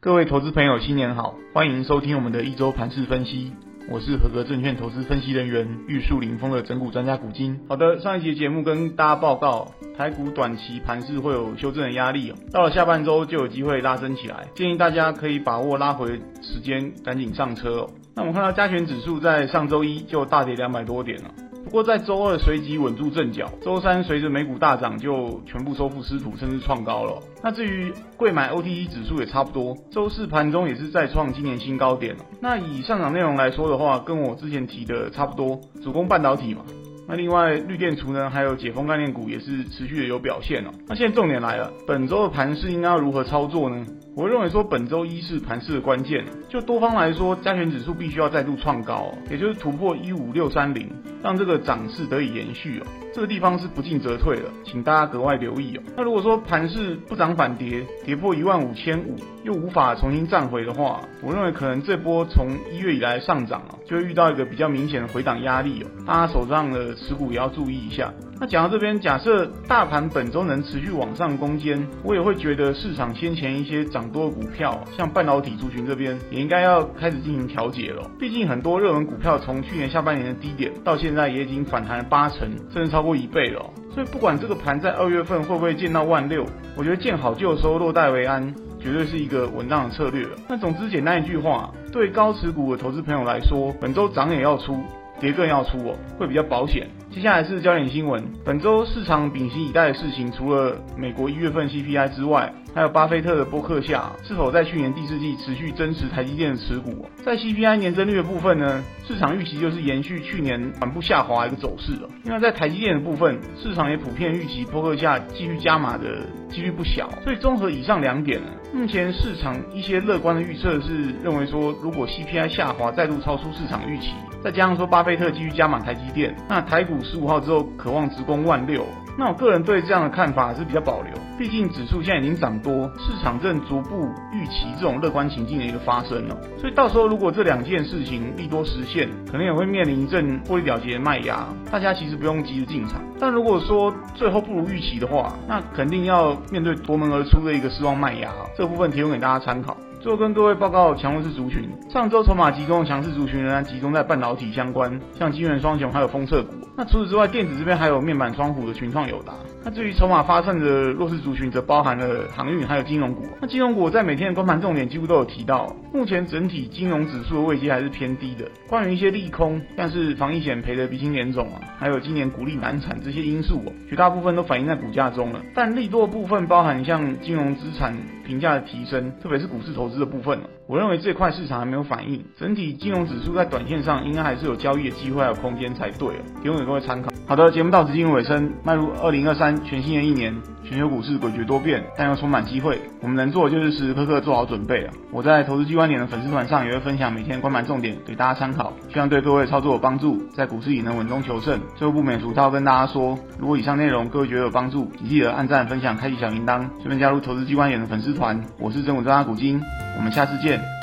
各位投资朋友，新年好，欢迎收听我们的一周盘势分析。我是合格证券投资分析人员玉树临风的整股专家古今。好的，上一集节目跟大家报告，台股短期盘势会有修正的压力，到了下半周就有机会拉升起来，建议大家可以把握拉回时间，赶紧上车。那我们看到加权指数在上周一就大跌两百多点了。不过在周二随即稳住阵脚，周三随着美股大涨就全部收复失土，甚至创高了。那至于柜买 OTC 指数也差不多，周四盘中也是再创今年新高点。那以上涨内容来说的话，跟我之前提的差不多，主攻半导体嘛。那另外绿电储能还有解封概念股也是持续的有表现哦。那现在重点来了，本周的盘势应该要如何操作呢？我认为说本周一是盘势的关键，就多方来说，加权指数必须要再度创高，也就是突破一五六三零，让这个涨势得以延续哦。这个地方是不进则退的，请大家格外留意哦。那如果说盘势不涨反跌，跌破一万五千五，又无法重新站回的话，我认为可能这波从一月以来上涨啊，就会遇到一个比较明显的回档压力哦。大家手上的持股也要注意一下。那讲到这边，假设大盘本周能持续往上攻坚，我也会觉得市场先前一些涨多的股票，像半导体族群这边，也应该要开始进行调节了。毕竟很多热门股票从去年下半年的低点到现在，也已经反弹了八成，甚至超过一倍了。所以不管这个盘在二月份会不会见到万六，我觉得见好就收，落袋为安，绝对是一个稳当的策略。那总之简单一句话，对高持股的投资朋友来说，本周涨也要出，跌更要出哦，会比较保险。接下来是焦点新闻。本周市场屏息以待的事情，除了美国一月份 CPI 之外，还有巴菲特的波克夏是否在去年第四季持续增持台积电的持股。在 CPI 年增率的部分呢，市场预期就是延续去年缓步下滑一个走势了。因为在台积电的部分，市场也普遍预期波克夏继续加码的几率不小。所以综合以上两点呢，目前市场一些乐观的预测是认为说，如果 CPI 下滑再度超出市场预期，再加上说巴菲特继续加码台积电，那台股十五号之后渴望直攻万六。那我个人对这样的看法是比较保留，毕竟指数现在已经涨多，市场正逐步预期这种乐观情境的一个发生了。所以到时候如果这两件事情利多实现，可能也会面临一阵获利了结的卖压，大家其实不用急着进场。但如果说最后不如预期的话，那肯定要面对夺门而出的一个失望卖压，这部分提供给大家参考。最后跟各位报告强弱势族群，上周筹码集中的强势族群仍然集中在半导体相关，像晶圆双雄还有封测股。那除此之外，电子这边还有面板双虎的群创、友达。那至于筹码发散的弱势族群，则包含了航运还有金融股。那金融股在每天的光盘重点几乎都有提到，目前整体金融指数的位阶还是偏低的。关于一些利空，像是防疫险赔得鼻青脸肿啊，还有今年股利难产这些因素哦，绝大部分都反映在股价中了。但利多部分包含像金融资产评价的提升，特别是股市投资的部分了。我认为这块市场还没有反应，整体金融指数在短线上应该还是有交易的机会还有空间才对，提供给各位参考。好的，节目到此进入尾声，迈入二零二三全新的一年，全球股市诡谲多变，但又充满机会。我们能做的就是时时刻刻做好准备啊！我在投资机关点的粉丝团上也会分享每天关盘重点给大家参考，希望对各位操作有帮助，在股市里能稳中求胜。最后不免俗套跟大家说，如果以上内容各位觉得有帮助，请记得按赞、分享、开启小铃铛，顺便加入投资机关点的粉丝团。我是整股专家古今，我们下次见。